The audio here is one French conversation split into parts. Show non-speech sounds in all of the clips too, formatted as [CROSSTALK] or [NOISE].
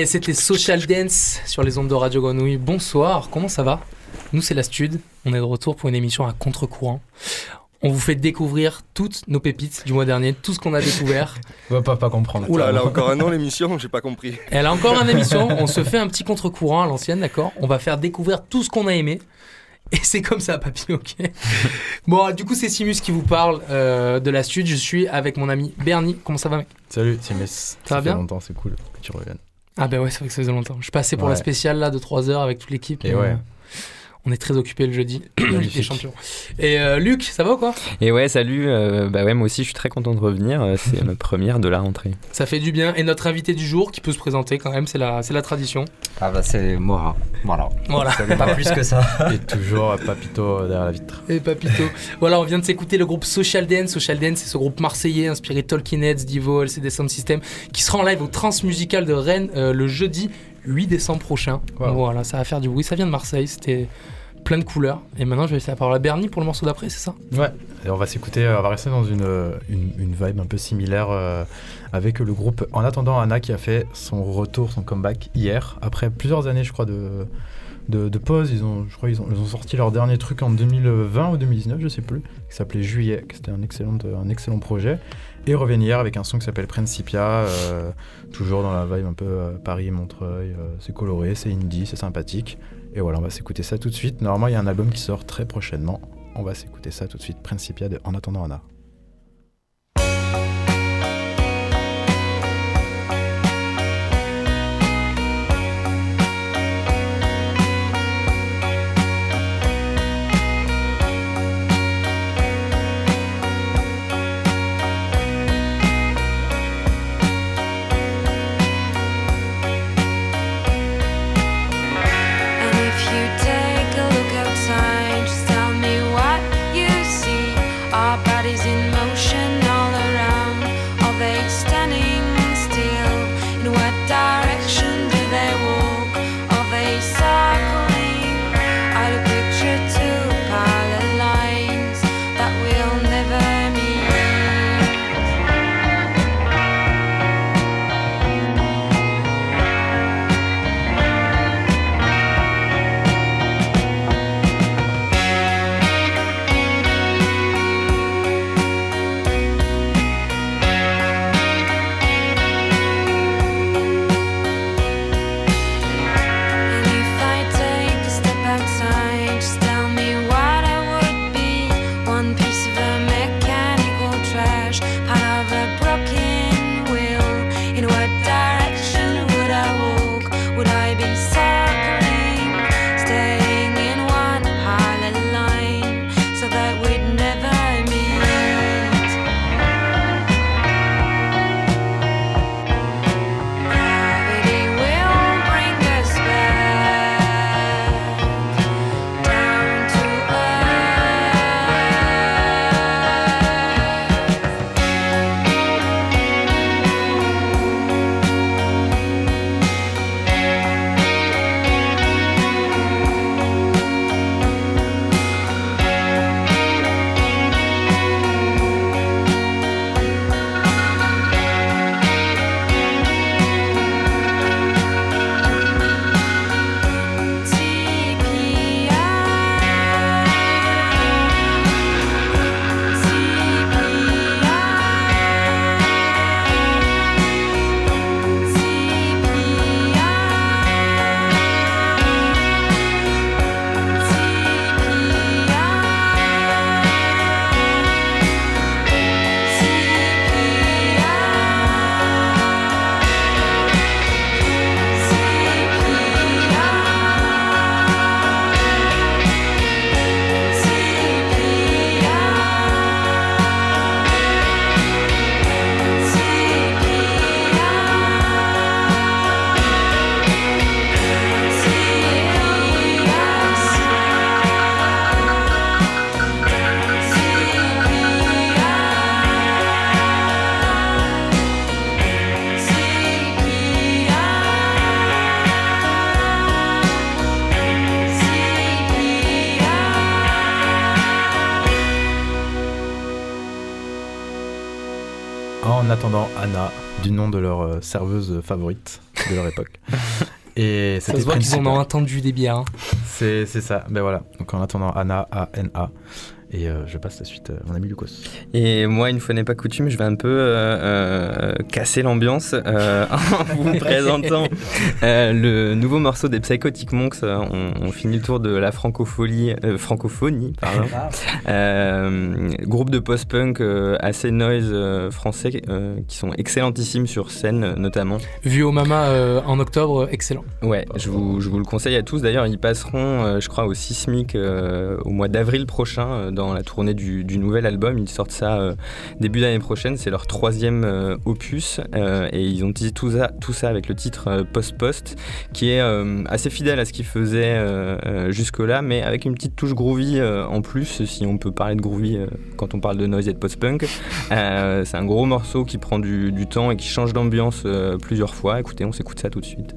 Et c'était Social Dance sur les ondes de Radio Grenouille. Bonsoir, comment ça va? Nous, c'est la Stud. On est de retour pour une émission à contre-courant. On vous fait découvrir toutes nos pépites du mois dernier, tout ce qu'on a découvert. [LAUGHS] On va pas, pas comprendre. Oula, elle a encore un an [LAUGHS] l'émission, j'ai pas compris. Elle a encore une émission, on se fait un petit contre-courant à l'ancienne, d'accord? On va faire découvrir tout ce qu'on a aimé. Et c'est comme ça, papy, ok? Bon, du coup, c'est Simus qui vous parle euh, de la Stud. Je suis avec mon ami Bernie. Comment ça va, mec? Salut, Simus. Ça va bien? longtemps, c'est cool que tu reviennes. Ah, bah ouais, c'est vrai que ça faisait longtemps. Je suis passé pour la spéciale là de 3 heures avec toute l'équipe. Et ouais. On est très occupé le jeudi, [COUGHS] Ligue des Champions. Et euh, Luc, ça va ou quoi? Et ouais, salut. Euh, bah ouais, moi aussi, je suis très content de revenir. Euh, c'est [LAUGHS] ma première de la rentrée. Ça fait du bien. Et notre invité du jour, qui peut se présenter quand même, c'est la, c'est la tradition. Ah bah c'est Mora. Voilà. Voilà. Pas plus que ça. [LAUGHS] Et toujours Papito derrière la vitre. Et Papito. voilà, on vient de s'écouter le groupe Social Dance. Social Dance, c'est ce groupe marseillais inspiré de Tolkien Heads, Divo, LCD Sound System, qui sera en live au Transmusical de Rennes le jeudi 8 décembre prochain. Voilà, ça va faire du bruit. Ça vient de Marseille. C'était plein de couleurs. Et maintenant, je vais laisser la parole à Bernie pour le morceau d'après, c'est ça? Ouais, et on va s'écouter, on va rester dans une, une, une vibe un peu similaire euh, avec le groupe En attendant Anna qui a fait son retour, son comeback hier, après plusieurs années, je crois, de, de, pause. Ils ont, je crois ils ont, ils ont sorti leur dernier truc en 2020 ou 2019, je sais plus, qui s'appelait Juillet, qui c'était un excellent, un excellent projet. Et hier avec un son qui s'appelle Principia, euh, toujours dans la vibe un peu euh, Paris, Montreuil. c'est coloré, c'est indie, c'est sympathique. Et voilà, on va s'écouter ça tout de suite. Normalement, il y a un album qui sort très prochainement. On va s'écouter ça tout de suite. Principia de En attendant Anna. Serveuse favorite. de leur époque. [LAUGHS] Et ça se voit qu'ils en ont entendu des bières. Hein. C'est ça, ben voilà. Donc en attendant, Anna, A-N-A. Et euh, je passe la suite à mon ami Lucas. Et moi, une fois n'est pas coutume, je vais un peu euh, euh, casser l'ambiance [LAUGHS] en vous [LAUGHS] présentant le nouveau morceau des Psychotic Monks. On, finit le tour de la francophonie, francophonie pardon. Ah. groupe de post-punk assez noise français qui sont excellentissimes sur scène notamment. Vu au Mama en octobre, excellent. Ouais, je vous, je vous, le conseille à tous. D'ailleurs, ils passeront, je crois, au Sismic au mois d'avril prochain dans la tournée du, nouvel album. Ils sortent ça euh, début d'année prochaine. C'est leur troisième euh, opus euh, et ils ont dit tout ça, avec le titre Post Post, qui est assez fidèle à ce qu'ils faisaient jusque-là, mais avec une petite touche groovy en plus, si on peut parler de groovy quand on parle de noise et de post-punk. c'est un gros morceau qui prend du temps et qui change d'ambiance plusieurs fois. Écoutez, on s'écoute ça tout de suite.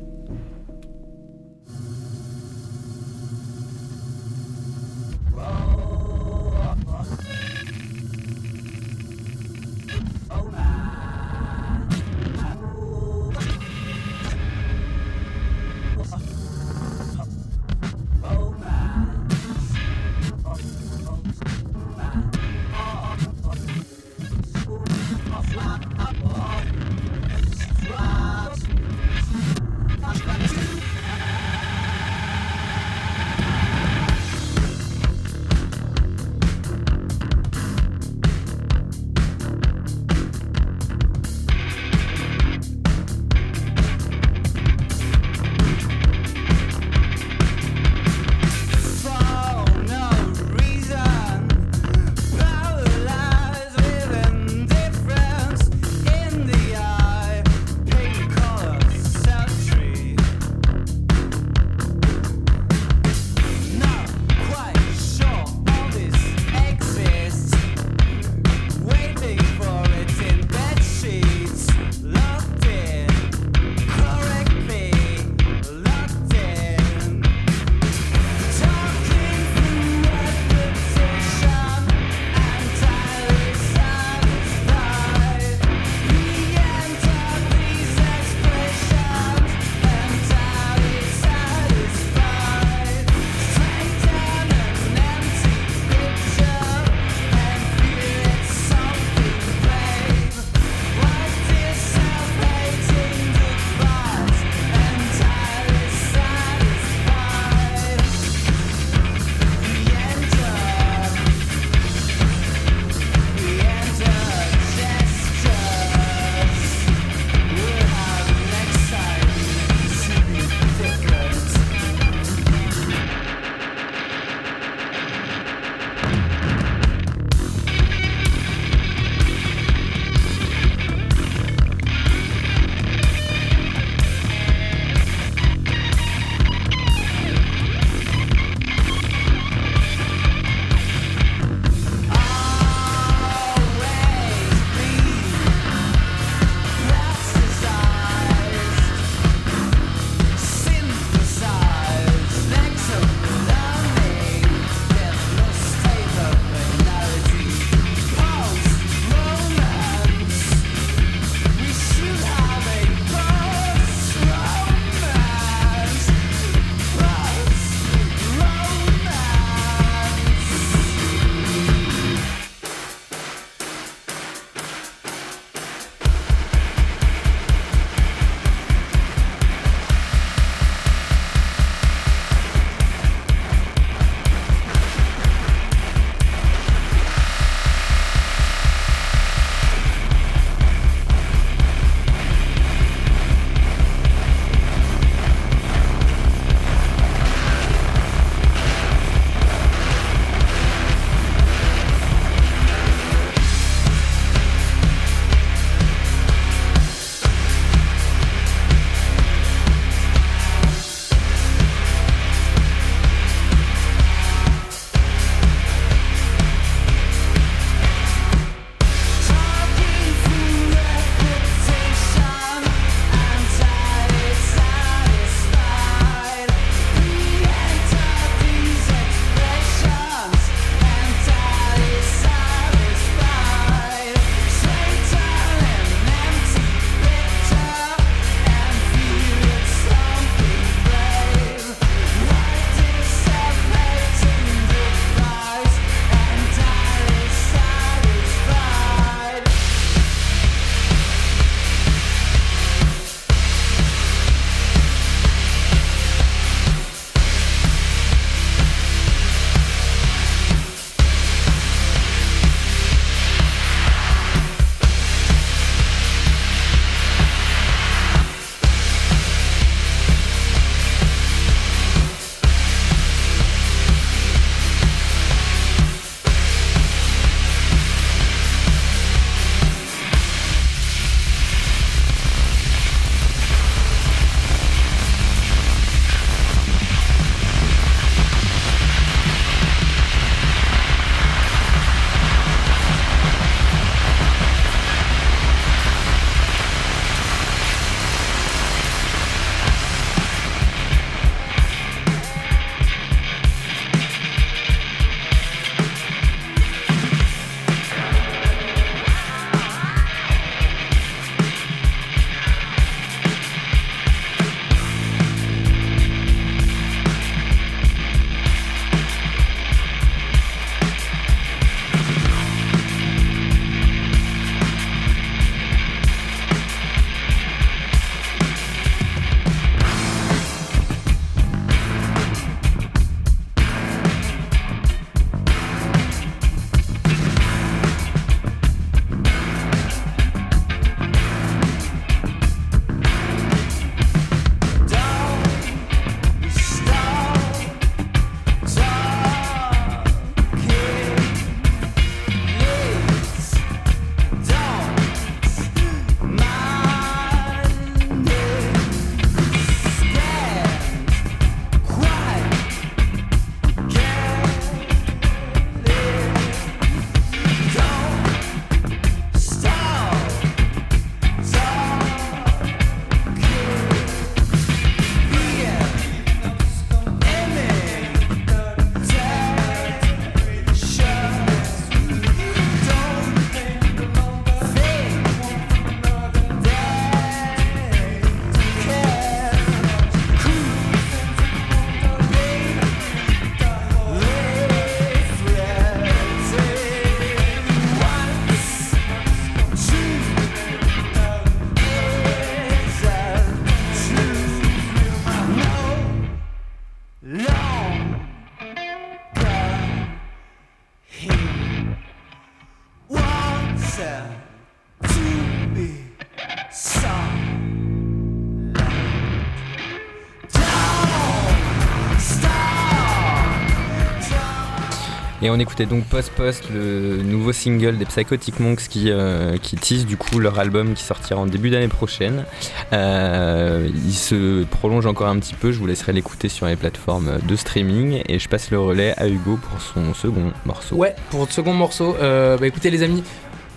Et on écoutait donc Post Post, le nouveau single des Psychotic Monks qui, euh, qui tease du coup leur album qui sortira en début d'année prochaine. Euh, il se prolonge encore un petit peu, je vous laisserai l'écouter sur les plateformes de streaming et je passe le relais à Hugo pour son second morceau. Ouais, pour le second morceau, euh, bah écoutez les amis,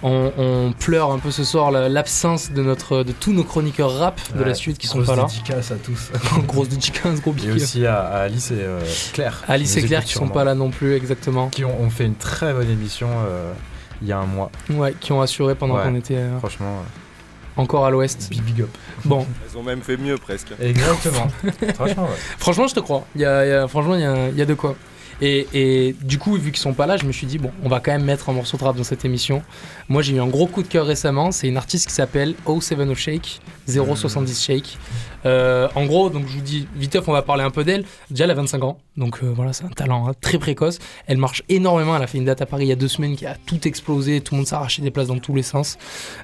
on, pleure un peu ce soir l'absence de notre de tous nos chroniqueurs rap de la suite qui sont pas là. Grosse dédicace à tous. [LAUGHS] grosse dédicace, gros Et aussi à, Alice et euh, Claire. Alice et Claire qui sont pas là non plus exactement. Qui ont, fait une très bonne émission euh, il y a un mois. Ouais, qui ont assuré pendant qu'on était. Euh, franchement. Encore à l'ouest. Big, big up. Bon. Elles ont même fait mieux presque. Exactement. [LAUGHS] franchement, ouais. Franchement, je te crois. Y a, franchement, il y y a de quoi. Et, du coup, vu qu'ils sont pas là, je me suis dit, bon, on va quand même mettre un morceau de rap dans cette émission. Moi, j'ai eu un gros coup de cœur récemment. C'est une artiste qui s'appelle 070 Shake, 070 Shake. Euh, en gros, donc je vous dis, vite on va parler un peu d'elle. Déjà, elle a 25 ans, donc euh, voilà, c'est un talent hein, très précoce. Elle marche énormément. Elle a fait une date à Paris il y a deux semaines qui a tout explosé. Tout le monde s'est arraché des places dans tous les sens.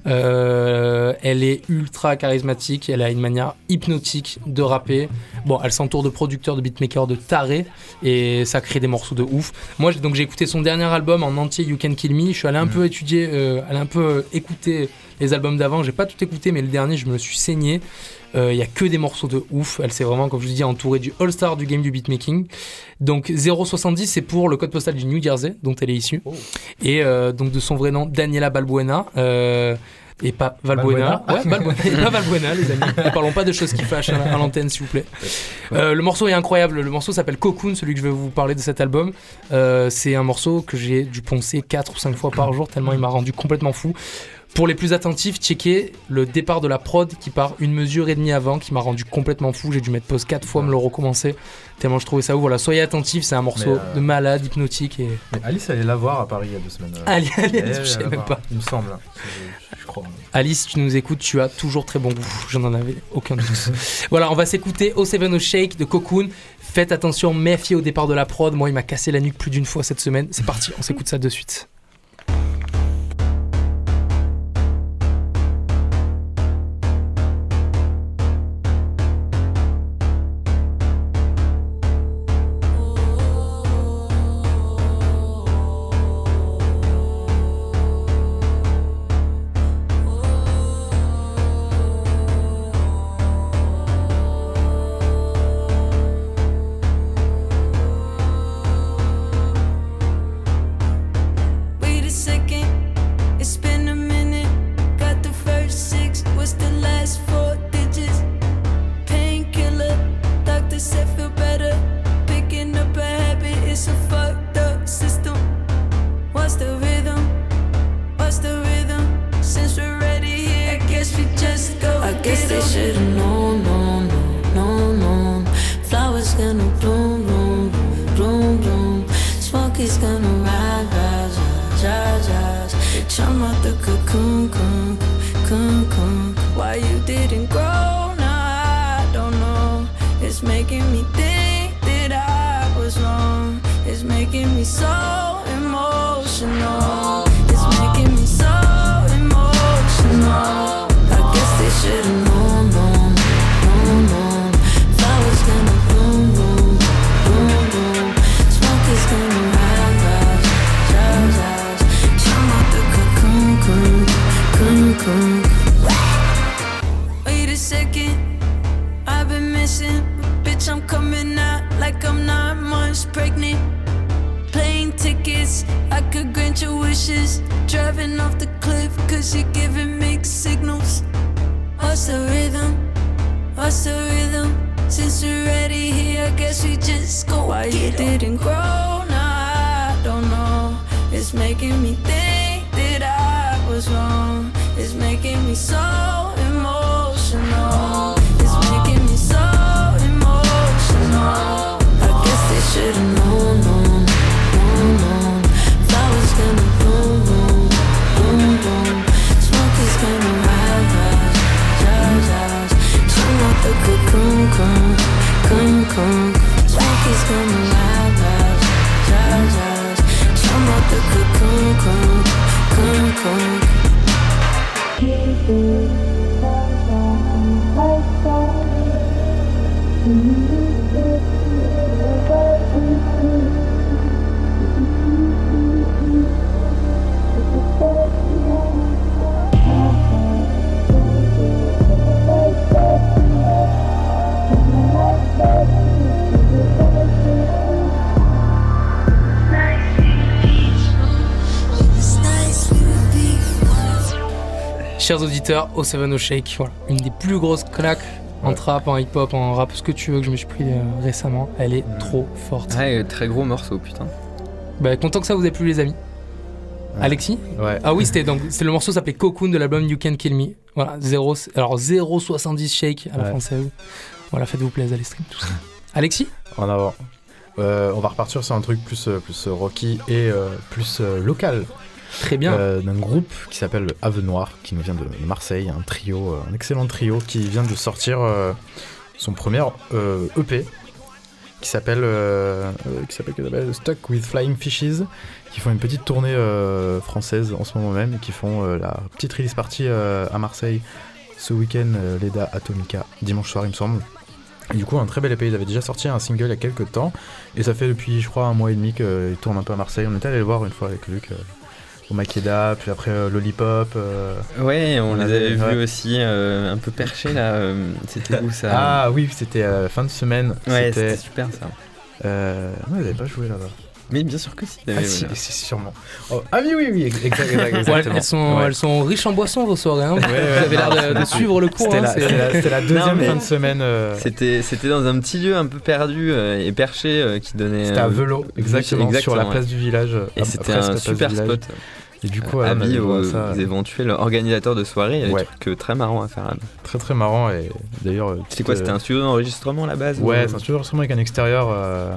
Euh, elle est ultra charismatique. Elle a une manière hypnotique de rapper. Bon, elle s'entoure de producteurs, de beatmakers, de tarés, et ça crée des morceaux de ouf. Moi, donc j'ai écouté son dernier album en entier, You Can Kill Me. Je suis allé un peu étudier, euh, allé un peu écouter les albums d'avant. J'ai pas tout écouté, mais le dernier, je me suis saigné. Il euh, y a que des morceaux de ouf. Elle s'est vraiment, comme je vous dis, entourée du all-star du game du beatmaking. Donc 070, c'est pour le code postal du New Jersey, dont elle est issue. Oh. Et euh, donc de son vrai nom, Daniela Balbuena. Euh, et pas Valbuena. Ouais, Valbuena. [LAUGHS] et pas Valbuena, les amis. Ne parlons pas de choses qui fâchent à l'antenne, s'il vous plaît. Euh, le morceau est incroyable. Le morceau s'appelle Cocoon, celui que je vais vous parler de cet album. Euh, c'est un morceau que j'ai dû poncer 4 ou 5 fois par jour, tellement il m'a rendu complètement fou. Pour les plus attentifs, checker le départ de la prod qui part une mesure et demie avant, qui m'a rendu complètement fou. J'ai dû mettre pause quatre fois, me le recommencer, tellement je trouvais ça ouf. Voilà, soyez attentifs, c'est un morceau euh, de malade, hypnotique. Et... Alice, allait la voir à Paris il y a deux semaines. Allez, allez, je sais même pas. Il me semble, hein. je crois. Alice, tu nous écoutes, tu as toujours très bon goût. J'en en avais aucun doute. [LAUGHS] voilà, on va s'écouter au Seven Shake de Cocoon. Faites attention, méfiez au départ de la prod. Moi, il m'a cassé la nuque plus d'une fois cette semaine. C'est parti, on s'écoute ça de suite. wishes. Driving off the cliff, cause you're giving mixed signals. What's the rhythm? What's the rhythm? Since we're already here, I guess we just go. Why you didn't grow? Nah, I don't know. It's making me think that I was wrong. It's making me so emotional. come, come, of. Mm-hmm. Chers auditeurs, au Seven O Shake, voilà, une des plus grosses claques en Ouais. trap, en hip-hop, en rap, ce que tu veux que je me suis pris euh, récemment. Elle est Mm. trop forte. Ouais, très gros morceau, putain. Bah, content que ça vous ait plu, les amis. Ouais. Alexis Ouais. Ah oui, c'était [LAUGHS] donc c'est le morceau s'appelait Cocoon de l'album You Can Kill Me. Voilà, 0, alors 0,70 shake à la Ouais. française. Voilà, faites-vous plaisir, les streams, tout ça. [LAUGHS] Alexis En avant. Euh, on va repartir sur un truc plus, euh, plus rocky et euh, plus euh, local. Très bien. Euh, d'un groupe qui s'appelle Ave Noir, qui nous vient de Marseille, un trio, euh, un excellent trio qui vient de sortir euh, son premier EP qui s'appelle euh, qui s'appelle qui s'appelle Stuck with Flying Fishes, qui font une petite tournée française en ce moment même et qui font la petite release party à Marseille ce week-end, Leda Atomica, dimanche soir il me semble. Et du coup, un très bel EP. Ils avaient déjà sorti un single il y a quelques temps. Et ça fait depuis, je crois, un mois et demi qu'ils tournent un peu à Marseille. On était allé le voir une fois avec Luc au Makeda, puis après euh, Lollipop. euh. Ouais, on, On les avait- avait ouais. vus aussi euh, un peu perchés là. euh, C'était où ça Ah oui, c'était euh, fin de semaine. Ouais, c'était. super ça. Euh... Non, ils n'avaient pas joué là-bas. Mais bien sûr que si. Ah, si, si, sûrement. Oh, ah oui, oui, oui, exact, [LAUGHS] exact, Ouais, exactement. elles, sont, Ouais. elles sont riches en boissons vos soirées. Hein. ouais, Vous avez l'air de, suivre le cours. C'était hein, la, c'était la- deuxième mais- fin de semaine. euh, C'était, c'était dans un petit lieu un peu perdu euh, et perché euh, qui donnait. C'était à Velo, exactement, sur la ouais. place du village. Et c'était un super village. spot. Et du coup, Avis aux, ça. aux éventuels organisateurs de soirée, il y avait Ouais. des trucs euh, très marrants à faire. Très très marrant. Et d'ailleurs. euh, C'était quoi C'était un studio d'enregistrement à la base Ouais, ou- c'est un studio d'enregistrement avec un extérieur. Euh,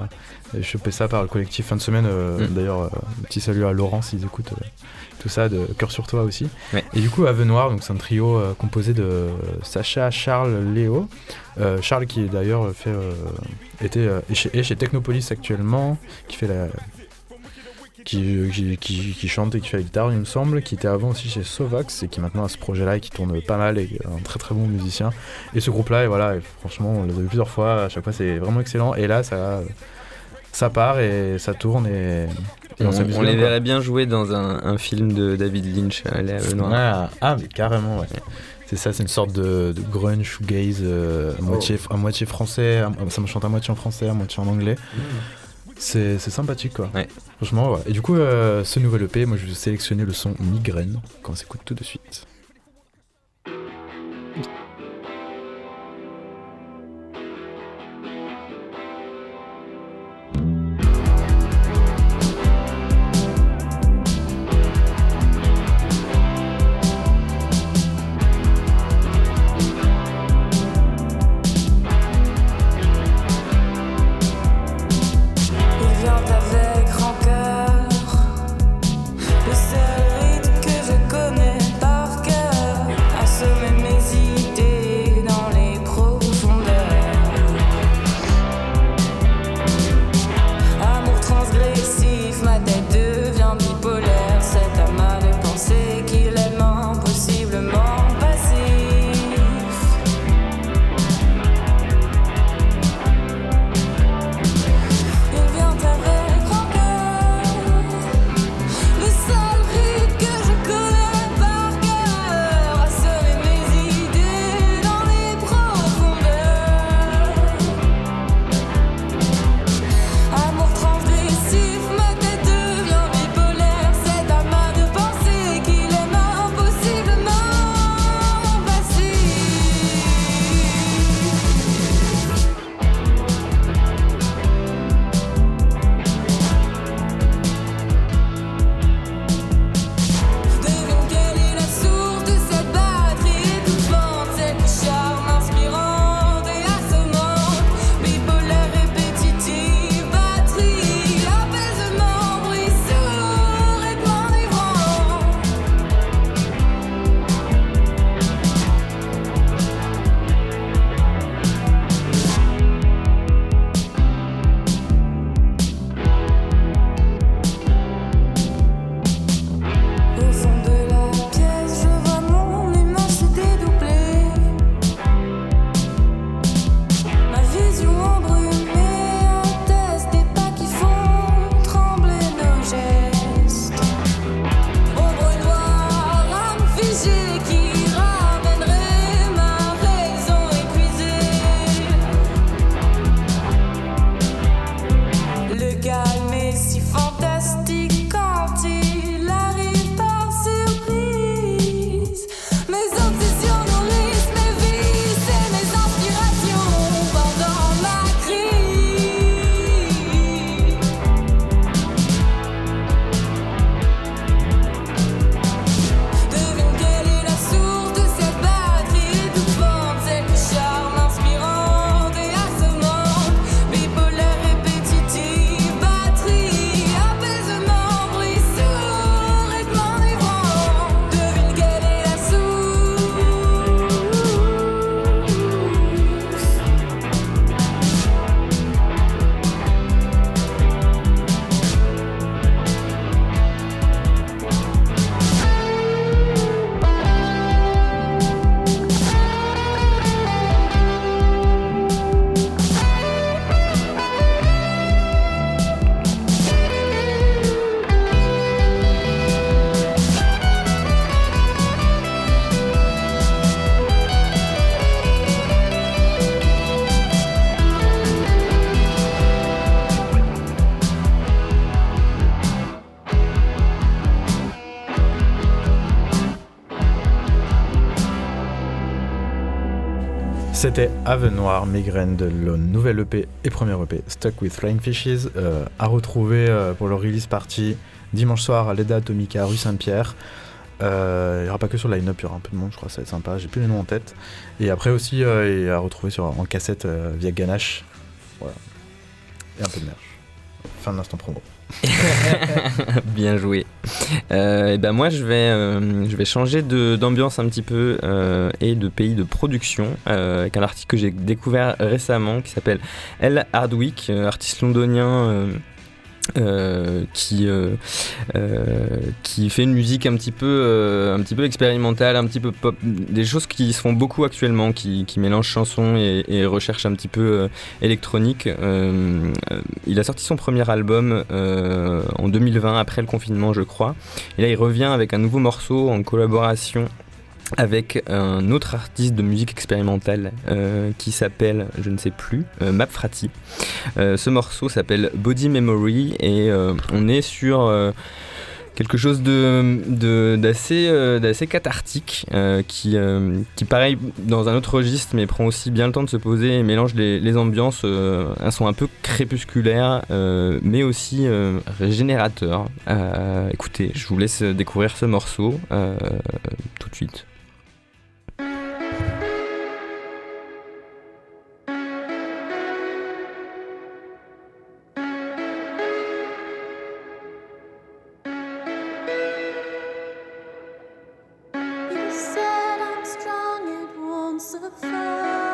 chopé ça par le collectif fin de semaine. euh, Mm. D'ailleurs, euh, petit salut à Laurent s'ils écoutent euh, tout ça, de Cœur sur toi aussi. Ouais. Et du coup, Ave Noir, donc c'est un trio euh, composé de Sacha, Charles, Léo. Euh, Charles qui d'ailleurs fait euh, était euh, chez Technopolis actuellement, qui fait la qui, qui, qui- qui chante et qui fait la guitare, il me semble, qui était avant aussi chez Sovax et qui maintenant a ce projet-là et qui tourne pas mal et est un très très bon musicien. Et ce groupe-là, et voilà, et franchement, on les a vu plusieurs fois, à chaque fois c'est vraiment excellent. Et là, ça, ça part et ça tourne et, et On, les verrait bien jouer dans un, un film de David Lynch. euh, les Ave Noir. Ah, ah, mais carrément, ouais. C'est ça, c'est une sorte de, de grunge, shoegaze, euh, à, moitié, à moitié français, à- ça me chante à moitié en français, à moitié en anglais. C'est c'est sympathique, quoi. Ouais. Franchement, ouais. Et du coup, euh, ce nouvel EP, moi je vais sélectionner le son Migraine, qu'on s'écoute tout de suite. C'était Ave Noir, Migraine de le nouvel EP et premier EP Stuck with Flying Fishes euh, à retrouver euh, pour le release party dimanche soir à l'EDA Atomica rue Saint-Pierre. Euh, il n'y aura pas que sur line-up, il y aura un peu de monde, je crois, ça va être sympa. J'ai plus les noms en tête. Et après aussi, à retrouver sur, en cassette via Ganache. Voilà. Et un peu de merch. Fin de l'instant promo. [LAUGHS] Bien joué. Euh, et ben moi je vais, euh, je vais changer d'ambiance un petit peu euh, et de pays de production avec un article que j'ai découvert récemment qui s'appelle El Hardwick, artiste londonien euh, qui, euh, euh, qui fait une musique un petit peu, un petit peu expérimentale, un petit peu pop, des choses qui se font beaucoup actuellement, qui, qui mélangent chanson et, et, recherche un petit peu électronique. il a sorti son premier album en 2020, après le confinement, je crois. Et là, il revient avec un nouveau morceau en collaboration avec un autre artiste de musique expérimentale euh, qui s'appelle, je ne sais plus, euh, Map Frati. Euh, ce morceau s'appelle Body Memory et on est sur quelque chose de, d'assez, cathartique qui, qui, pareil, dans un autre registre, mais prend aussi bien le temps de se poser et mélange les, les ambiances. un son un peu crépusculaire, mais aussi régénérateur. écoutez, je vous laisse découvrir ce morceau tout de suite. of fire.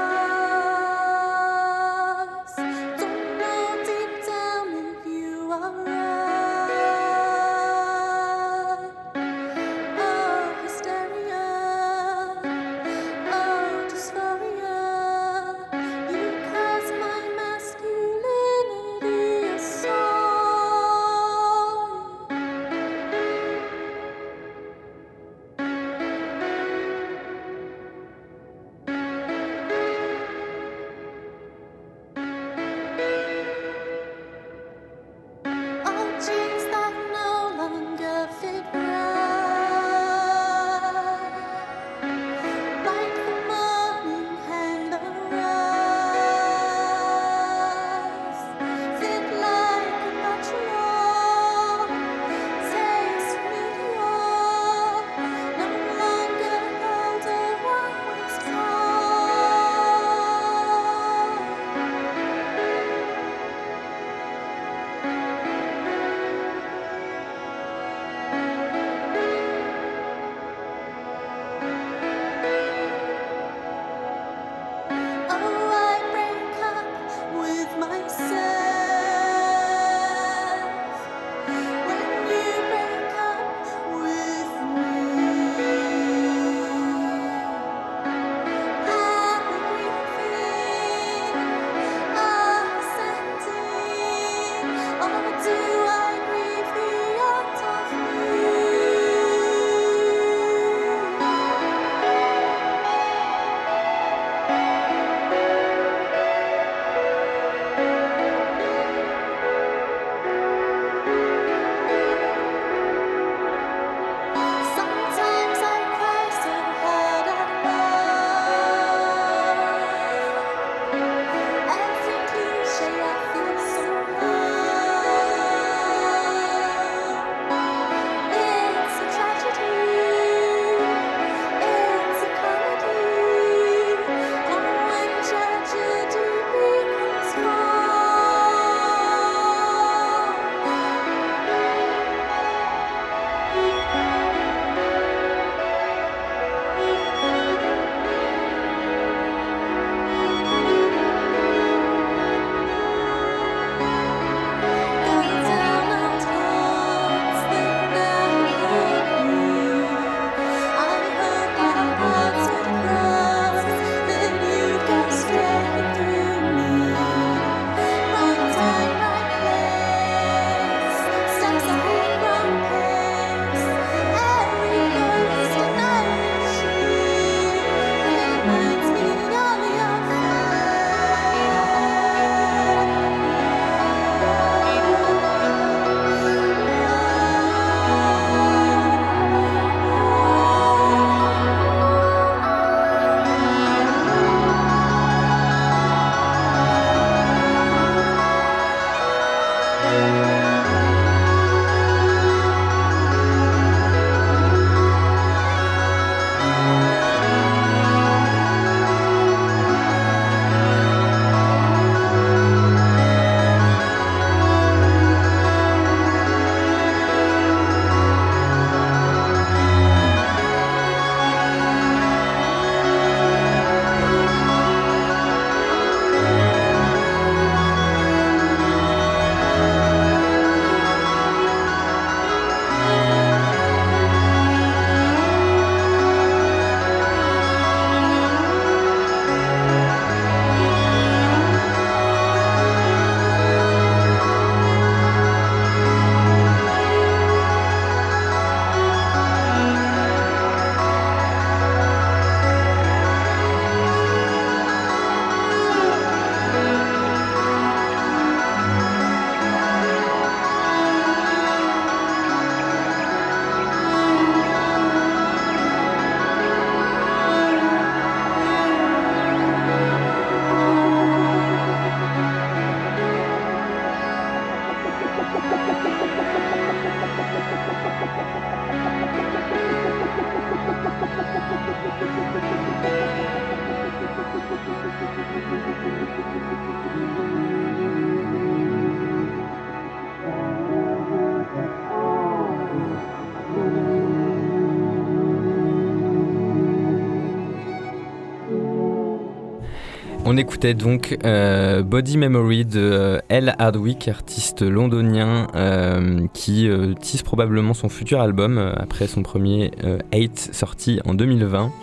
On écoutait donc euh, Body Memory de euh, L. Hardwick, artiste londonien euh, qui euh, tisse probablement son futur album euh, après son premier euh, Eight sorti en 2020.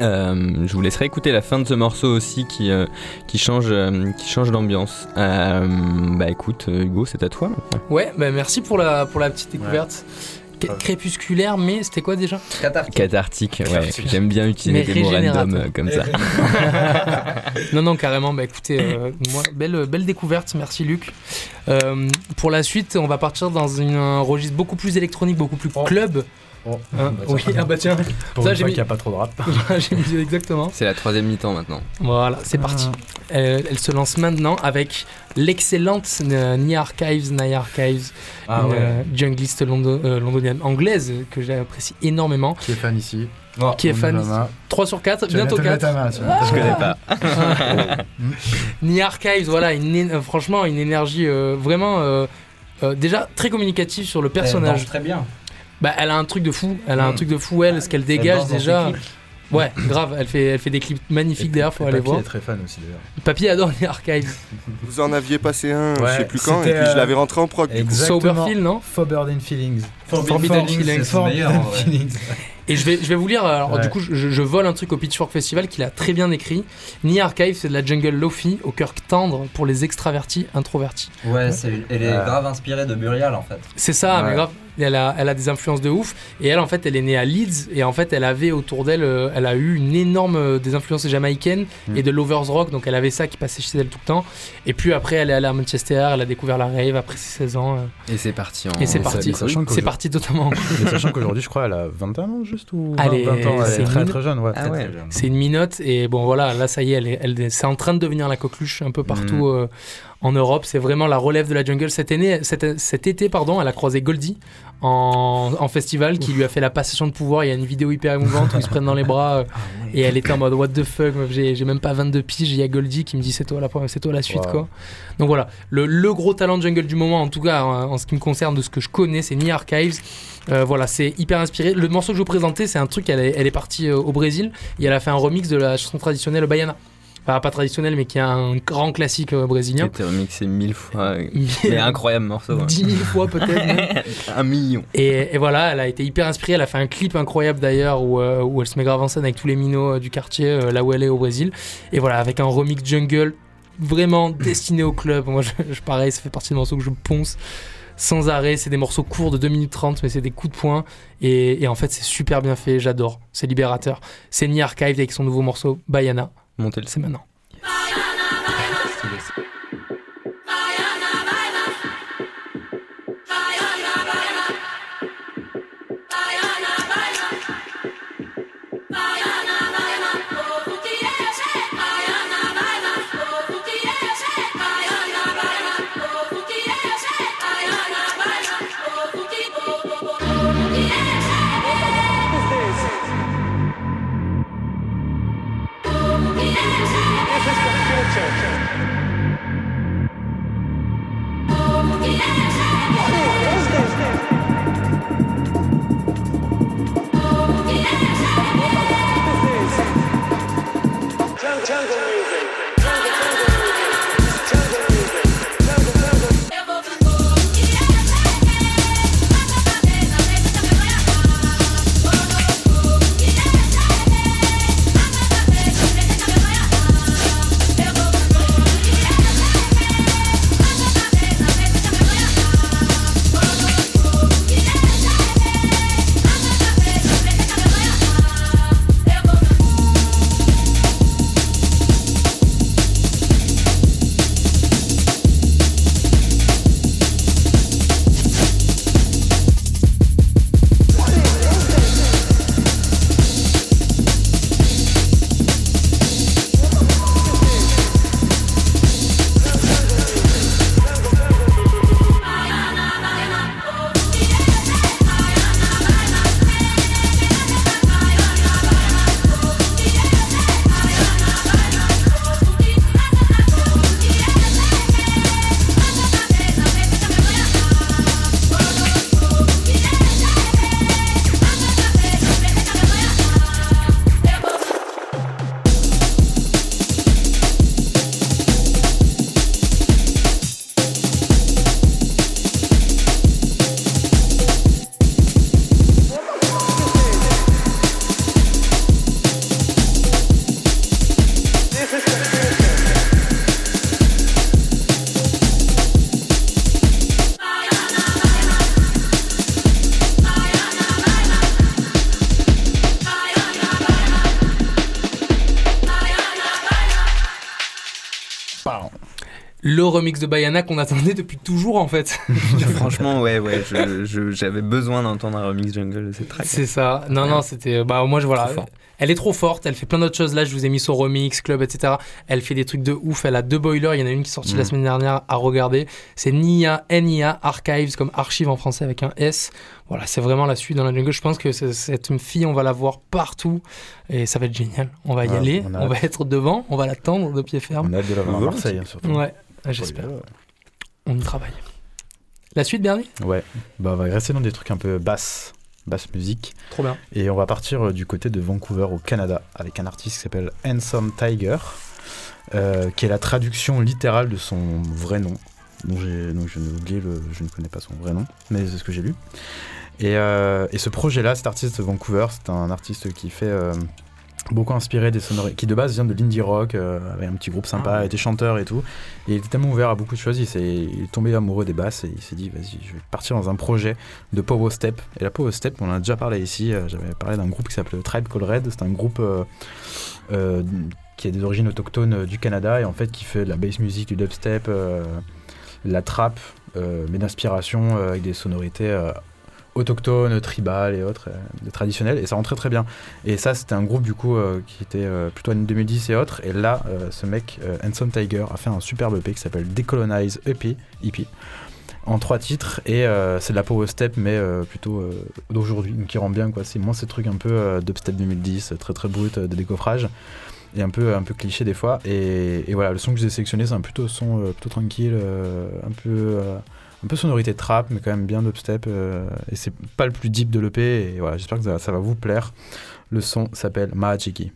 Euh, je vous laisserai écouter la fin de ce morceau aussi qui, euh, qui change, euh, qui change d'ambiance. Euh, bah écoute, Hugo, c'est à toi maintenant. Ouais, bah merci pour la, pour la petite découverte. Ouais. Crépusculaire, mais c'était quoi déjà Cathartique, ouais. Cathartique. J'aime bien utiliser Mais des mots random euh, comme ça. [LAUGHS] Non, non, carrément. Bah écoutez, euh, moi, belle, belle découverte. Merci, Luc. Euh, pour la suite, on va partir dans une, un registre beaucoup plus électronique, beaucoup plus Oh. club. Oh, Hein, bah, oui, ah bah tiens, Pour Ça, une j'ai fois mis- qu'il n'y a pas trop de rap. [LAUGHS] j'ai mis exactement. C'est la troisième mi-temps maintenant. Voilà, c'est parti. Euh, elle se lance maintenant avec l'excellente euh, Ni Archives, Ni Archives, Ah une ouais. euh, jungliste londo- euh, londonienne anglaise que j'apprécie énormément. Qui est fan ici Qui est On fan ici. la main. 3 sur 4, Tu bientôt te mettre 4. ta main, tu Ah. Je connais pas. [LAUGHS] Ni Archives, voilà, une, euh, franchement une énergie euh, vraiment euh, euh, déjà très communicative sur le personnage. Elle danse très bien. Bah, elle a un truc de fou, elle a un truc de fou, elle, ce qu'elle dégage déjà. Ouais, grave, elle fait, elle fait des clips magnifiques d'ailleurs, faut Et aller Papy voir. est très fan aussi d'ailleurs. Papy adore Ni Archives. [LAUGHS] Vous en aviez passé un, je Ouais, sais plus quand, et puis je euh, l'avais rentré en. Exactement. Soberfield, non Forbidden Feelings. Forbidden Feelings, c'est son meilleur, Forbidden ouais. Feelings. [LAUGHS] Et je vais, je vais vous lire, alors Ouais. du coup, je, je vole un truc au Pitchfork Festival qu'il a très bien écrit. Ni Archive, c'est de la jungle lofi au cœur tendre pour les extravertis introvertis. Ouais, c'est- elle est Euh. grave inspirée de Burial en fait. C'est ça, Ouais. mais grave, elle a, elle a des influences de ouf. Et elle, en fait, elle est née à Leeds. Et en fait, elle avait autour d'elle, euh, elle a eu une énorme euh, des influences jamaïcaines Mm. et de lovers rock. Donc, elle avait ça qui passait chez elle tout le temps. Et puis après, elle est allée à Manchester, elle a découvert la rave après ses 16 ans. euh, Et c'est parti. En... et c'est parti. C'est qu'aujourd'hui- parti totalement. [LAUGHS] Mais sachant qu'aujourd'hui, je crois, elle a 21 ans juste ou Elle 20, est- 20 ans. Elle c'est est très une- très jeune, ouais. Ah ouais. C'est une minote et bon voilà, là ça y est, elle est, elle- c'est en train de devenir la coqueluche un peu partout euh, en Europe. C'est vraiment la relève de la jungle. Cette, année, cet, cet été, pardon, elle a croisé Goldie en, en festival qui lui a fait la passation de pouvoir. Il y a une vidéo hyper émouvante où ils se prennent dans les bras euh, et elle était en mode what the fuck, j'ai même pas 22 piges. Il y a Goldie qui me dit c'est toi la, c'est toi la suite Wow. quoi. Donc voilà, le, le gros talent de jungle du moment, en tout cas en, en ce qui me concerne de ce que je connais, c'est Ni Archives. Euh, voilà, c'est hyper inspiré. Le morceau que je vous présentais, c'est un truc, elle est, elle est partie euh, au Brésil et elle a fait un remix de la chanson traditionnelle Baiana. Enfin, pas traditionnelle, mais qui est un grand classique euh, Qui a brésilien. été remixé mille fois. [LAUGHS] Mais incroyable morceau. ouais. 10 000 fois peut-être. [LAUGHS] Un million. Et, et voilà, elle a été hyper inspirée. Elle a fait un clip incroyable d'ailleurs où, euh, où elle se met grave en scène avec tous les minots euh, du quartier, euh, là où elle est au Brésil. Et voilà, avec un remix jungle vraiment destiné au club. Moi, je, je- pareil, ça fait partie des morceaux que je ponce sans arrêt. C'est des morceaux courts de 2 minutes 30, mais c'est des coups de poing. Et, et en fait, c'est super bien fait. J'adore. C'est libérateur. C'est Archive avec son nouveau morceau Bayana. Montez le C'est maintenant. Remix de Bayana qu'on attendait depuis toujours en fait. [LAUGHS] Franchement, ouais, ouais, j'avais besoin d'entendre un remix jungle de cette track. C'est ça. Non, non, c'était. Bah, moi, je voilà. Elle est trop forte. Elle fait plein d'autres choses. Là, je vous ai mis son remix, club, etc. Elle fait des trucs de ouf. Elle a deux boilers. Il y en a une qui est sortie la Mm. semaine dernière à regarder. C'est NIA, NIA Archives, comme archive en français avec un S. Voilà, c'est vraiment la suite dans la jungle. Je pense que cette fille, on va la voir partout. Et ça va être génial. On va y Ouais, aller. on va être devant. On va l'attendre de pied ferme. On a hâte de la voir à Marseille, hein, surtout. Ouais, j'espère. Ouais. On y travaille. La suite, Bernie? Ouais, bah, on va rester dans des trucs un peu basse, basse musique. Trop bien. Et on va partir euh, du côté de Vancouver au Canada avec un artiste qui s'appelle Handsome Tiger, euh, qui est la traduction littérale de son vrai nom. donc je, oublié le, je ne connais pas son vrai nom, mais c'est ce que j'ai lu. Et, euh, et ce projet-là, cet artiste de Vancouver, c'est un artiste qui fait euh, beaucoup inspiré des sonorités, qui de base vient de l'indie rock, euh, avec un petit groupe sympa, Ah. était chanteur et tout. Et il était tellement ouvert à beaucoup de choses, il, s'est- il est tombé amoureux des basses et il s'est dit, vas-y, je vais partir dans un projet de Power Step. Et la Power Step, on en a déjà parlé ici, euh, j'avais parlé d'un groupe qui s'appelle Tribe Called Red, c'est un groupe euh, qui a des origines autochtones du Canada et en fait qui fait de la bass music, du dubstep, de la trap, mais d'inspiration avec des sonorités autochtones, tribales et autres, euh, traditionnelles, et ça rentrait très bien. Et ça, c'était un groupe du coup euh, qui était euh, plutôt années 2010 et autres, et là, ce mec, Handsome Tiger, a fait un superbe EP qui s'appelle Decolonize EP, EP en trois titres, et c'est de la power step, mais plutôt d'aujourd'hui, qui rend bien, quoi. C'est moins ces trucs un peu dubstep 2010, très très brut de décoffrage. Et un peu, un peu cliché des fois. Et, voilà, le son que j'ai sélectionné, c'est un plutôt son plutôt tranquille, un peu un peu sonorité trap, mais quand même bien dubstep. euh, et c'est pas le plus deep de l'EP. Et voilà, j'espère que ça, ça va vous plaire. Le son s'appelle Mahachiki.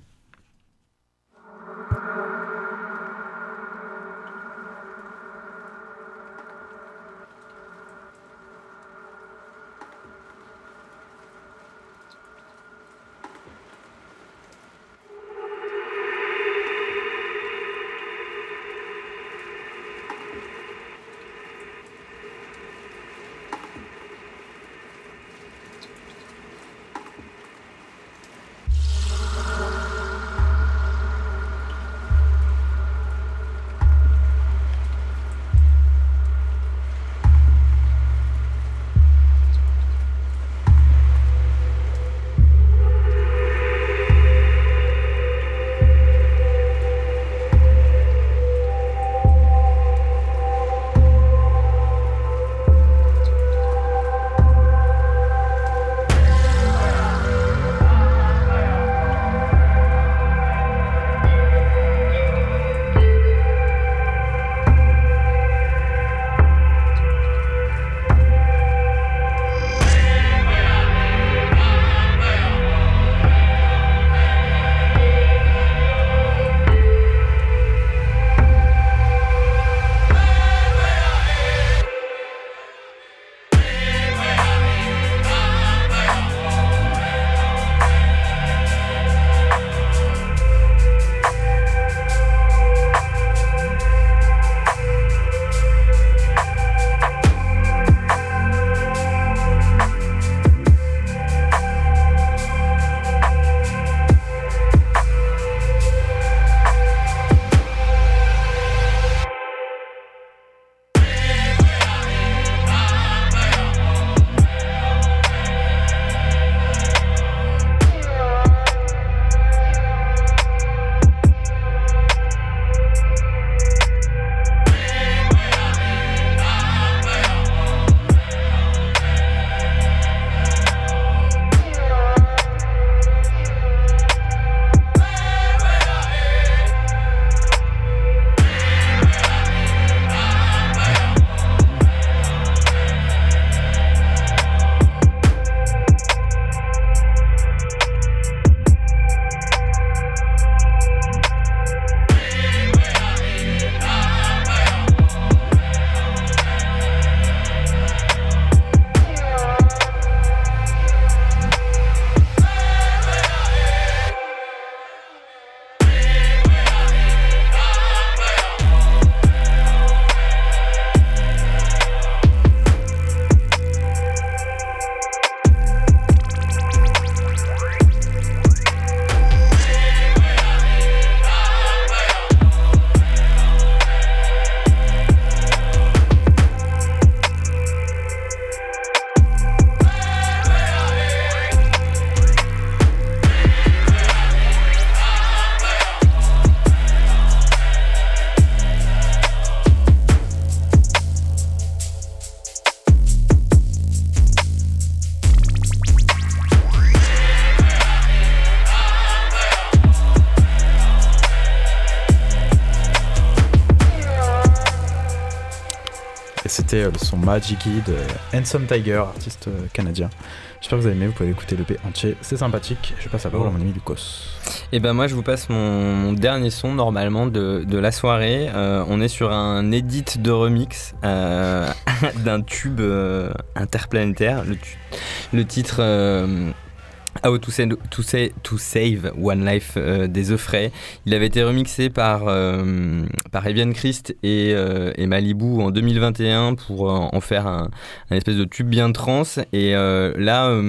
Euh, le son Magiki de Handsome Tiger, artiste euh, canadien. J'espère que vous avez aimé, vous pouvez écouter l'EP entier, c'est sympathique. Je passe la parole à mon ami Lucas. Et ben moi je vous passe mon, dernier son normalement de, de la soirée. Euh, on est sur un edit de remix [LAUGHS] d'un tube interplanétaire. Le, le titre To, Save- One Life euh, des Eufray. Il avait été remixé par, euh, Evian Christ et, euh, Malibu en 2021 pour euh, en faire un, espèce de tube bien trans. Et là...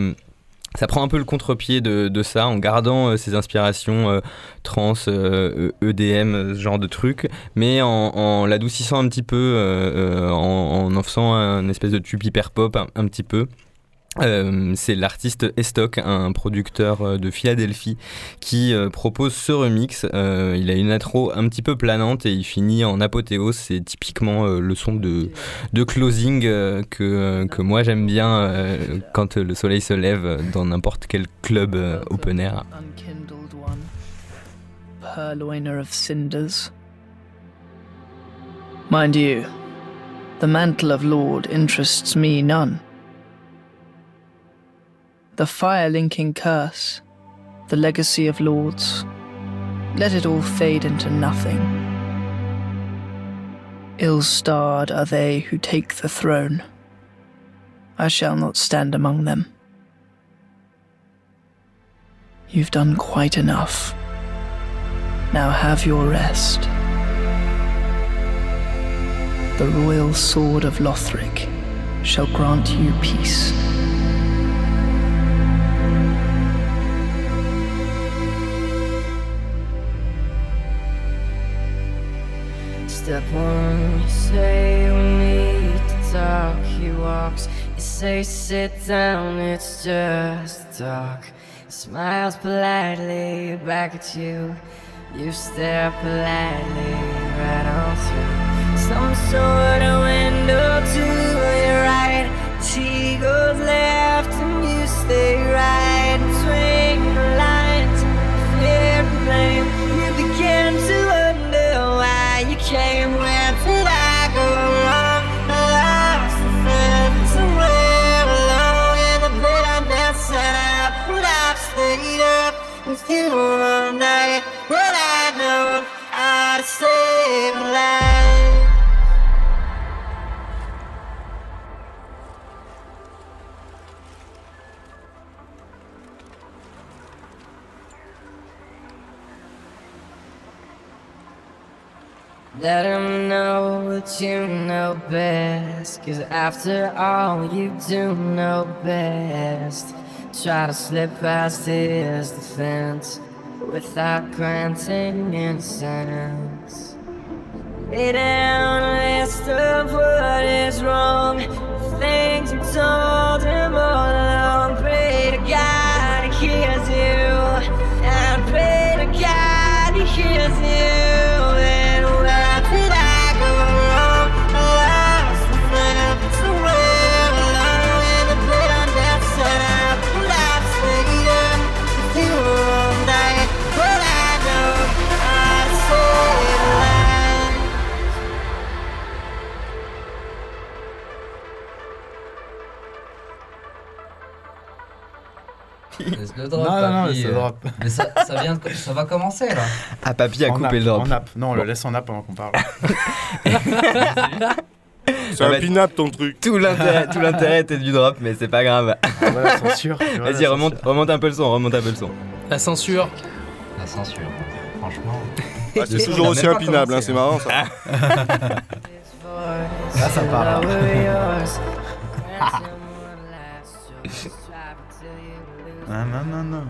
ça prend un peu le contre-pied de, ça en gardant ses inspirations trans, EDM, euh, ce genre de trucs, mais en, l'adoucissant un petit peu, en, en faisant un espèce de tube hyper pop un petit peu. Euh, c'est l'artiste Estoc, un producteur euh, de Philadelphie, qui euh, propose ce remix. Euh, il a une intro un petit peu planante et il finit en apothéose. C'est typiquement euh, le son de, de closing euh, que, euh, que moi j'aime bien euh, quand le soleil se lève dans n'importe quel club euh, open air. Purloiner of cinders. Mind you, the mantle of Lord interests me none. The fire linking curse, the legacy of lords, let it all fade into nothing. Ill starred are they who take the throne. I shall not stand among them. You've done quite enough. Now have your rest. The royal sword of Lothric shall grant you peace. Step one, you say we need to talk. He walks, you say sit down, it's just talk. Smiles politely back at you. You stare politely right on through some sort of window to your right. She goes left and you stay right between the lines. Fear and chain where did I lost somewhere along in the I'm have stayed up with you. Let him know what you know best. Cause after all, you do know best. Try to slip past his defense without granting innocence. Lay down a list of what is wrong. Things you told him all along. Pray to God Le drop, Non, non, non, papy, c'est euh, drop. [LAUGHS] Mais ça, ça vient de- ça va commencer là. Ah, papy a En coupé app, le drop. en app. Non, on Bon. le laisse en app pendant qu'on parle. [LAUGHS] C'est Ah un bah, pin-up ton truc. Tout l'intérêt, tout l'intérêt était du drop, mais c'est pas grave. voilà, censure. [LAUGHS] Vas-y, remonte, remonte un peu le son, remonte un peu le son. La censure. La censure. Franchement. Ah, c'est toujours aussi impinable, hein, c'est marrant ça. Là, ça part. Non, non, non, non.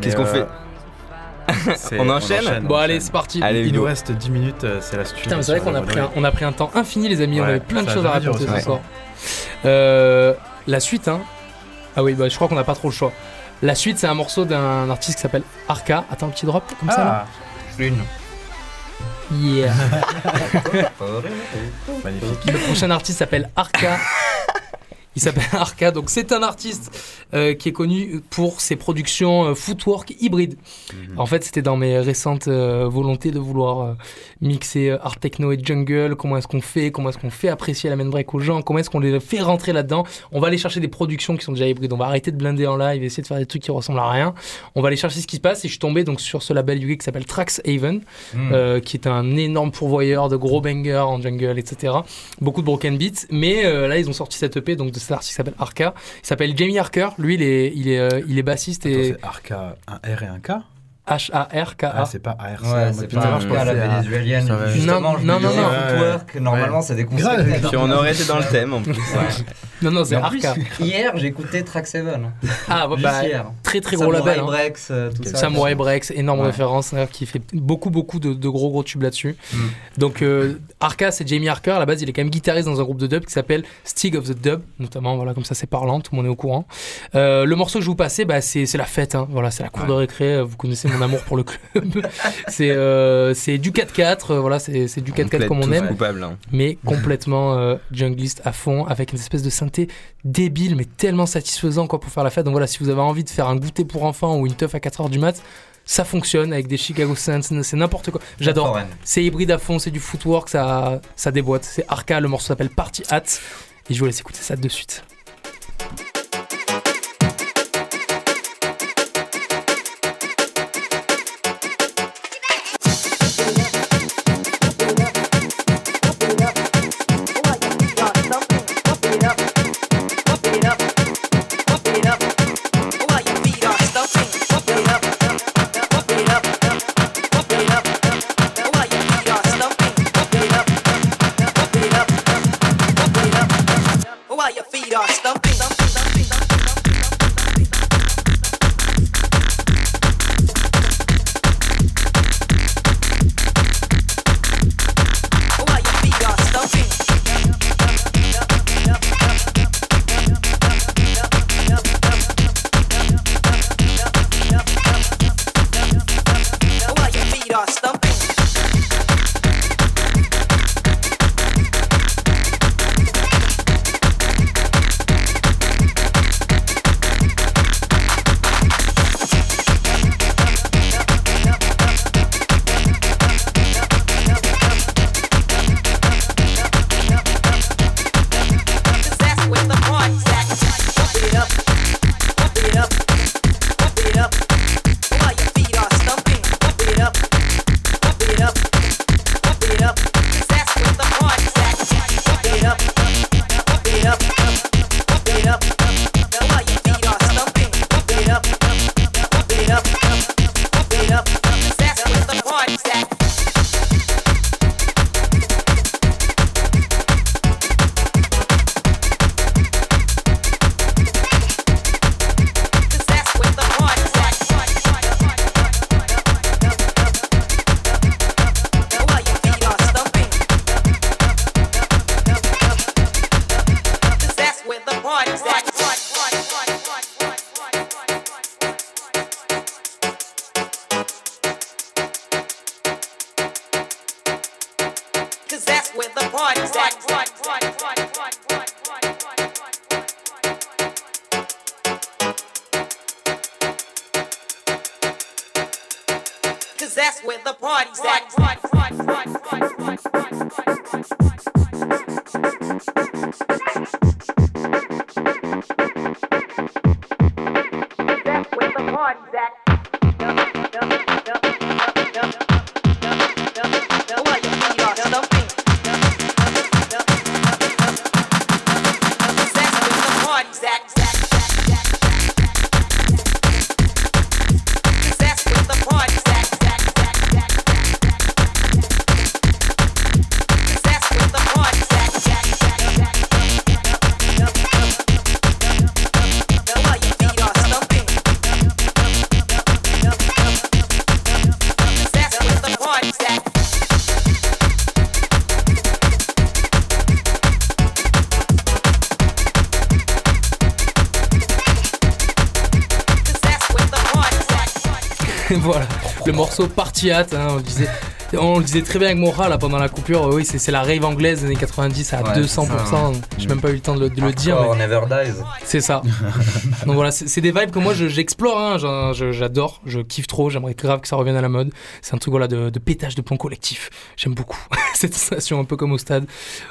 Qu'est-ce qu'on euh, fait [LAUGHS] c'est- On enchaîne Bon, on allez, c'est parti. Allez, Il nous reste 10 minutes, euh, c'est la suite. Putain, mais c'est vrai qu'on a pris, un, on a pris un temps infini, les amis. on avait plein de choses à raconter ce soir. Euh, la suite, hein. Ah oui, bah, je crois qu'on n'a pas trop le choix. La suite, c'est un morceau d'un artiste qui s'appelle Arca. Attends, un petit drop comme ça. là. Ah, Une. Yeah. [LAUGHS] magnifique. Le prochain artiste s'appelle Arca. [LAUGHS] Il s'appelle [LAUGHS] Arca. Donc c'est un artiste euh, qui est connu pour ses productions euh, footwork hybrides. En fait, c'était dans mes récentes euh, volontés de vouloir mixer art techno et jungle. Comment est-ce qu'on fait? Comment est-ce qu'on fait apprécier la main break aux gens? Comment est-ce qu'on les fait rentrer là-dedans? On va aller chercher des productions qui sont déjà hybrides. On va arrêter de blinder en live, essayer de faire des trucs qui ressemblent à rien. On va aller chercher ce qui se passe. Et je suis tombé donc sur ce label UK qui s'appelle Trax Haven, Hmm. qui est un énorme pourvoyeur de gros bangers en jungle, etc. Beaucoup de broken beats. Mais là, ils ont sorti cette EP donc de cet artiste qui s'appelle Arca. Il s'appelle Jamie Harker. Lui, il est, il est, euh, il est bassiste Attends, et Arca, un R et un K? H-A-R-K-A. Ah, c'est pas ARC. Ouais, c'est pas cas la vénézuélienne. Non, non, non, non. footwork, normalement, Ouais. c'est des concepts. Puis on aurait été dans le thème en plus. Non, non, c'est Arca. Hier, j'ai écouté Track 7. Ah, bah, bah, hier. très très gros Samurai label. hein. Breaks, euh, tout ça. Samurai Breaks, énorme Ouais. référence, qui fait beaucoup beaucoup de, de gros gros tubes là-dessus. Mm. Donc euh, Arca, c'est Jamie Harker. À la base, il est quand même guitariste dans un groupe de dub qui s'appelle Stig of the Dub, notamment. Voilà, comme ça, c'est parlant, tout le monde est au courant. Euh, le morceau que je vous passais, bah, c'est c'est la fête. hein. Voilà, c'est la cour de récré. Vous connaissez mon amour pour le club. [LAUGHS] c'est euh, c'est du 4-4. euh, voilà, c'est c'est du 4-4 plaide comme on aime hein. mais [LAUGHS] complètement euh, jungliste à fond, avec une espèce de synthé débile, mais tellement satisfaisant quoi, pour faire la fête. Donc voilà, si vous avez envie de faire un goûter pour enfants ou une teuf à 4h du mat, ça fonctionne avec des Chicago Suns, c'est n'importe quoi. J'adore. C'est hybride à fond, c'est du footwork, ça, ça déboîte. C'est Arca, le morceau s'appelle Party Hat. Et je vous laisse écouter ça de suite. Morceau Party Hat, hein, on disait On le disait très bien avec Mocha là pendant la coupure, oui, c'est c'est la rave anglaise des années 90 à Ouais, 200%. J'ai même pas eu le temps de, le- de le dire, mais Hardcore Never Dies. c'est ça. [LAUGHS] Donc voilà, c'est c'est des vibes que moi je- j'explore, hein, je- j'adore, je kiffe trop, j'aimerais grave que ça revienne à la mode. C'est un truc voilà, de, de pétage de plomb collectif. J'aime beaucoup [LAUGHS] cette sensation un peu comme au stade.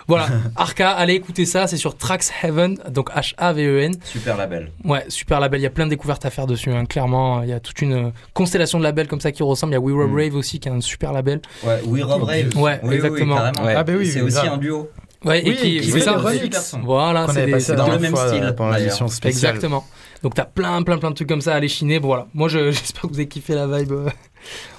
Voilà, [LAUGHS] Arca, allez écouter ça, c'est sur Trax Heaven, donc H-A-V-E-N. Super label. Ouais, super label, il y a plein de découvertes à faire dessus, hein, clairement. Il y a toute une euh, constellation de labels comme ça qui ressemblent. Il y a We Were Mm. Brave aussi qui est un super label. Ouais, We Rob Rave. Ouais, Oui, oui, exactement. carrément. Ouais. Ah, bah oui, c'est oui, aussi grave. un duo. Ouais, Oui, et qui, qui fait ça. des. Voilà, c'est des- dans le même style, euh, pendant d'ailleurs. l'émission spéciale. Exactement. Donc t'as plein, plein, plein de trucs comme ça à aller chiner. Bon, voilà. Moi, je- [LAUGHS] j'espère que vous avez kiffé la vibe.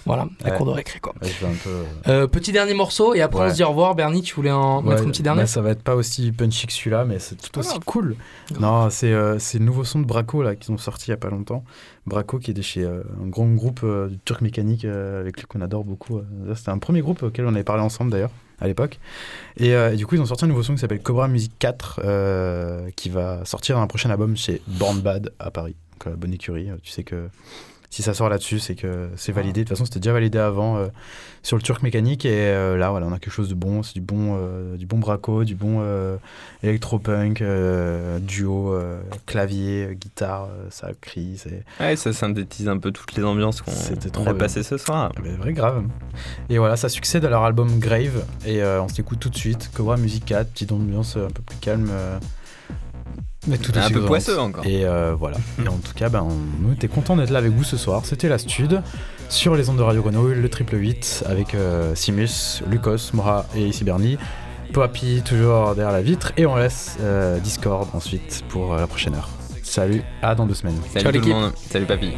Voilà, la Ouais. cour de récré, quoi. Ouais, peu. euh, Euh, petit dernier morceau, et après on Ouais. se dit au revoir. Bernie, tu voulais en mettre un petit dernier bah, ça va être pas aussi punchy que celui-là, mais c'est tout aussi cool. Non, c'est euh, le nouveau son de Braco là qu'ils ont sorti il y a pas longtemps. Braco qui est de chez euh, un grand groupe du turc mécanique avec lui qu'on adore beaucoup. C'était un premier groupe auquel on avait parlé ensemble d'ailleurs à l'époque. Et, euh, et du coup ils ont sorti un nouveau son qui s'appelle Cobra Music 4 euh, qui va sortir dans un prochain album chez Born Bad à Paris. Donc euh, bonne écurie. Tu sais que si ça sort là-dessus, c'est que c'est validé. De toute façon, c'était déjà validé avant euh, sur le Turc mécanique. Et euh, là, voilà, on a quelque chose de bon. C'est du bon, euh, du bon braco, du bon électropunk, euh, duo, clavier, guitare, ça crie. C'est Ouais, ça synthétise un peu toutes les ambiances qu'on trop a passées ce soir. ah ben, vrai grave. Et voilà, ça succède à leur album Grave. Et on s'écoute tout de suite. Cobra Music 4, petite ambiance un peu plus calme. Mais tout Un peu poisseux encore. Et euh, voilà. Et en tout cas, ben, on- nous, était content d'être là avec vous ce soir. C'était la Stud sur les ondes de Radio Grenouille, le triple 8 avec euh, Simus, Lucas, Mora et ici Bernie. Poapi toujours derrière la vitre. Et on laisse euh, Discord ensuite pour euh, la prochaine heure. Salut, à dans deux semaines. Salut Ciao, tout le l'équipe. monde. Salut papy.